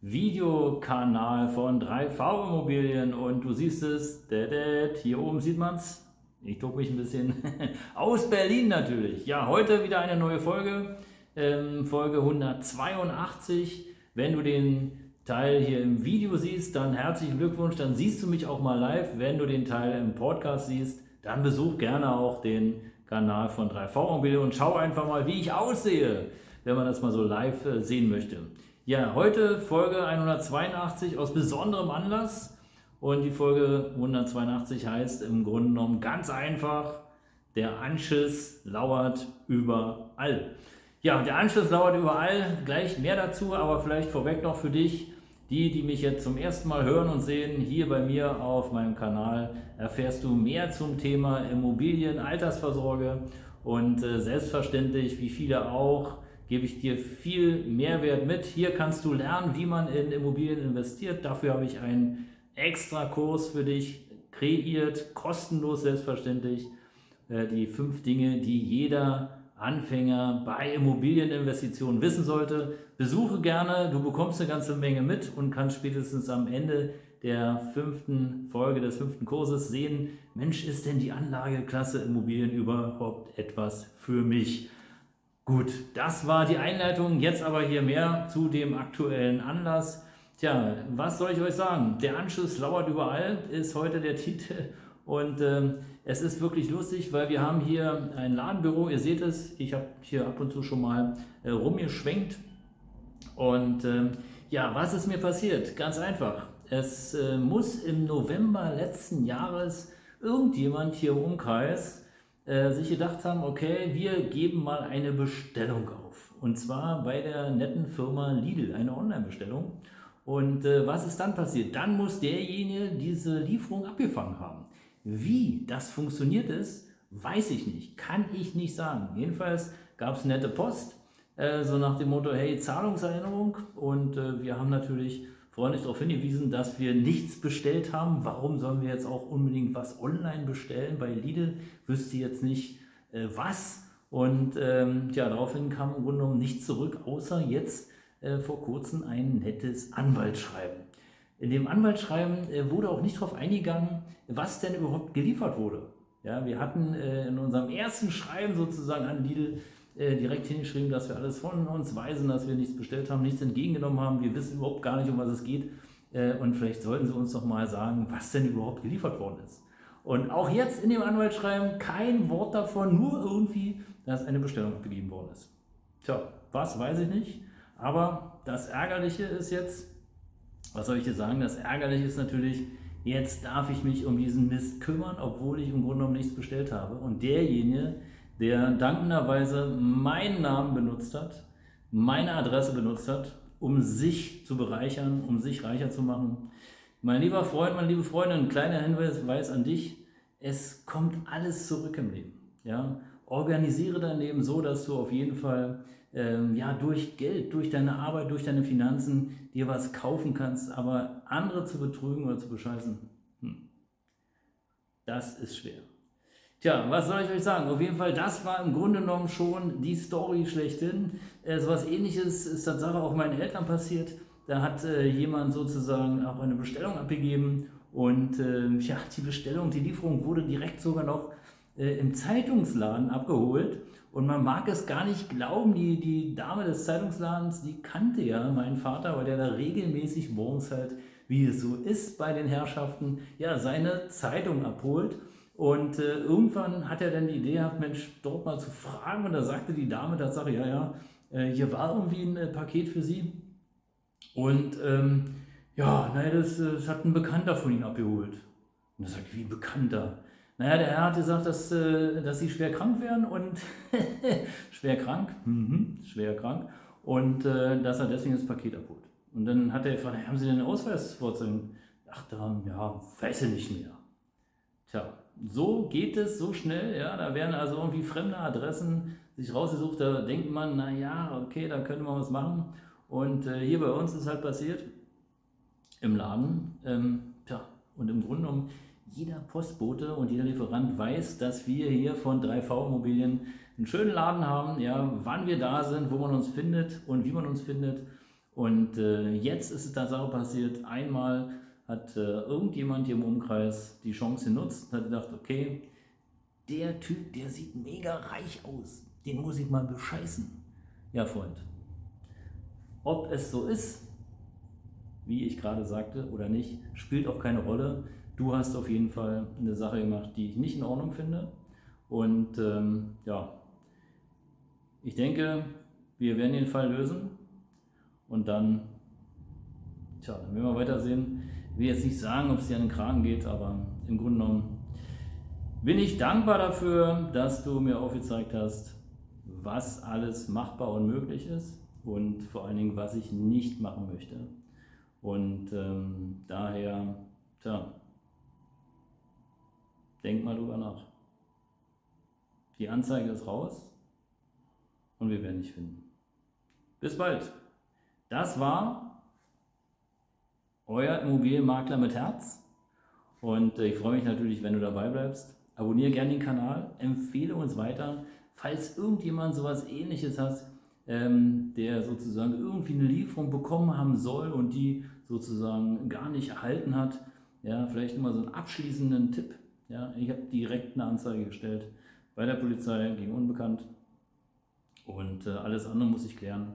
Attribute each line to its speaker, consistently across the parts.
Speaker 1: Videokanal von 3V Immobilien und du siehst es, hier oben sieht man es. Ich druck mich ein bisschen aus Berlin natürlich. Ja, heute wieder eine neue Folge, ähm, Folge 182. Wenn du den Teil hier im Video siehst, dann herzlichen Glückwunsch, dann siehst du mich auch mal live. Wenn du den Teil im Podcast siehst, dann besuch gerne auch den Kanal von 3V Immobilien und schau einfach mal, wie ich aussehe, wenn man das mal so live äh, sehen möchte. Ja, heute Folge 182 aus besonderem Anlass. Und die Folge 182 heißt im Grunde genommen ganz einfach, der Anschiss lauert überall. Ja, der Anschiss lauert überall, gleich mehr dazu, aber vielleicht vorweg noch für dich, die, die mich jetzt zum ersten Mal hören und sehen, hier bei mir auf meinem Kanal erfährst du mehr zum Thema Immobilien, Altersvorsorge und äh, selbstverständlich, wie viele auch, gebe ich dir viel Mehrwert mit. Hier kannst du lernen, wie man in Immobilien investiert. Dafür habe ich einen extra Kurs für dich kreiert, kostenlos selbstverständlich. Äh, die fünf Dinge, die jeder Anfänger bei Immobilieninvestitionen wissen sollte. Besuche gerne, du bekommst eine ganze Menge mit und kannst spätestens am Ende der fünften Folge des fünften Kurses sehen, Mensch, ist denn die Anlageklasse Immobilien überhaupt etwas für mich? Gut, das war die Einleitung. Jetzt aber hier mehr zu dem aktuellen Anlass. Tja, was soll ich euch sagen? Der Anschluss lauert überall, ist heute der Titel. Und ähm, es ist wirklich lustig, weil wir haben hier ein Ladenbüro. Ihr seht es, ich habe hier ab und zu schon mal äh, rumgeschwenkt. Und ähm, ja, was ist mir passiert? Ganz einfach. Es äh, muss im November letzten Jahres irgendjemand hier im Umkreis äh, sich gedacht haben, okay, wir geben mal eine Bestellung auf. Und zwar bei der netten Firma Lidl, eine Online-Bestellung. Und äh, was ist dann passiert? Dann muss derjenige diese Lieferung abgefangen haben. Wie das funktioniert ist, weiß ich nicht, kann ich nicht sagen. Jedenfalls gab es nette Post, äh, so nach dem Motto, hey, Zahlungserinnerung. Und äh, wir haben natürlich freundlich darauf hingewiesen, dass wir nichts bestellt haben. Warum sollen wir jetzt auch unbedingt was online bestellen? Bei Lidl wüsste jetzt nicht äh, was. Und ähm, ja, daraufhin kam im Grunde genommen nichts zurück, außer jetzt äh, vor kurzem ein nettes Anwaltsschreiben. In dem Anwaltsschreiben äh, wurde auch nicht darauf eingegangen, was denn überhaupt geliefert wurde. Ja, wir hatten äh, in unserem ersten Schreiben sozusagen an Lidl äh, direkt hingeschrieben, dass wir alles von uns weisen, dass wir nichts bestellt haben, nichts entgegengenommen haben. Wir wissen überhaupt gar nicht, um was es geht. Äh, und vielleicht sollten Sie uns doch mal sagen, was denn überhaupt geliefert worden ist. Und auch jetzt in dem Anwaltsschreiben kein Wort davon, nur irgendwie, dass eine Bestellung abgegeben worden ist. Tja, was weiß ich nicht. Aber das Ärgerliche ist jetzt, was soll ich dir sagen, das Ärgerliche ist natürlich, jetzt darf ich mich um diesen Mist kümmern, obwohl ich im Grunde genommen nichts bestellt habe. Und derjenige, der dankenderweise meinen Namen benutzt hat, meine Adresse benutzt hat, um sich zu bereichern, um sich reicher zu machen. Mein lieber Freund, meine liebe Freundin, ein kleiner Hinweis an dich, es kommt alles zurück im Leben. Ja? Organisiere dein Leben so, dass du auf jeden Fall ähm, ja, durch Geld, durch deine Arbeit, durch deine Finanzen dir was kaufen kannst, aber andere zu betrügen oder zu bescheißen, hm, das ist schwer. Tja, was soll ich euch sagen? Auf jeden Fall, das war im Grunde genommen schon die Story schlechthin. Äh, so was ähnliches ist Tatsache auch meinen Eltern passiert. Da hat äh, jemand sozusagen auch eine Bestellung abgegeben und äh, ja, die Bestellung, die Lieferung wurde direkt sogar noch äh, im Zeitungsladen abgeholt. Und man mag es gar nicht glauben, die, die Dame des Zeitungsladens, die kannte ja meinen Vater, weil der da regelmäßig morgens halt, wie es so ist bei den Herrschaften, ja, seine Zeitung abholt. Und äh, irgendwann hat er dann die Idee gehabt, Mensch, dort mal zu fragen. Und da sagte die Dame Tatsache, ja, ja, äh, hier war irgendwie ein äh, Paket für Sie. Und ähm, ja, naja, das, äh, das, hat ein Bekannter von Ihnen abgeholt. Und da sagt, wie ein Bekannter? Naja, der Herr hat gesagt, dass, äh, dass Sie schwer krank wären und schwer krank, mhm, schwer krank. Und äh, dass er deswegen das Paket abholt. Und dann hat er gefragt, haben Sie denn einen Ausweis vorzeigen? Ach, da, ja, weiß ich nicht mehr. Tja, so geht es so schnell, ja, da werden also irgendwie fremde Adressen sich rausgesucht, da denkt man, naja, okay, da könnte man was machen. Und äh, hier bei uns ist halt passiert, im Laden, ähm, tja, und im Grunde genommen, jeder Postbote und jeder Lieferant weiß, dass wir hier von 3V Immobilien einen schönen Laden haben, ja, wann wir da sind, wo man uns findet und wie man uns findet. Und äh, jetzt ist es Tatsache passiert, einmal hat äh, irgendjemand hier im Umkreis die Chance genutzt und hat gedacht, okay, der Typ, der sieht mega reich aus, den muss ich mal bescheißen. Ja, Freund, ob es so ist, wie ich gerade sagte, oder nicht, spielt auch keine Rolle. Du hast auf jeden Fall eine Sache gemacht, die ich nicht in Ordnung finde. Und ähm, ja, ich denke, wir werden den Fall lösen und dann, tja, dann werden wir weitersehen. Will jetzt nicht sagen, ob es dir an den Kragen geht, aber im Grunde genommen bin ich dankbar dafür, dass du mir aufgezeigt hast, was alles machbar und möglich ist und vor allen Dingen, was ich nicht machen möchte. Und ähm, daher, tja, denk mal drüber nach. Die Anzeige ist raus und wir werden dich finden. Bis bald. Das war euer Immobilienmakler mit Herz. Und äh, ich freue mich natürlich, wenn du dabei bleibst. Abonniere gerne den Kanal, empfehle uns weiter. Falls irgendjemand sowas ähnliches hat, ähm, der sozusagen irgendwie eine Lieferung bekommen haben soll und die sozusagen gar nicht erhalten hat, ja, vielleicht immer so einen abschließenden Tipp. Ja, ich habe direkt eine Anzeige gestellt bei der Polizei gegen Unbekannt und äh, alles andere muss ich klären.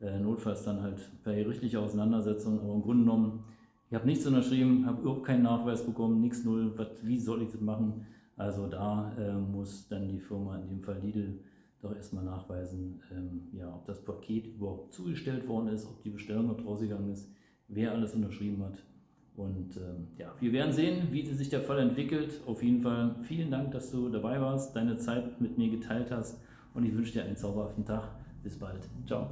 Speaker 1: Äh, notfalls dann halt per gerichtlicher Auseinandersetzung, aber im Grunde genommen, ich habe nichts unterschrieben, habe überhaupt keinen Nachweis bekommen, nichts null, wat, wie soll ich das machen? Also da äh, muss dann die Firma, in dem Fall Lidl, doch erstmal nachweisen, ähm, ja, ob das Paket überhaupt zugestellt worden ist, ob die Bestellung noch rausgegangen ist, wer alles unterschrieben hat. Und ähm, ja, wir werden sehen, wie sich der Fall entwickelt. Auf jeden Fall vielen Dank, dass du dabei warst, deine Zeit mit mir geteilt hast und ich wünsche dir einen zauberhaften Tag. Bis bald. Ciao.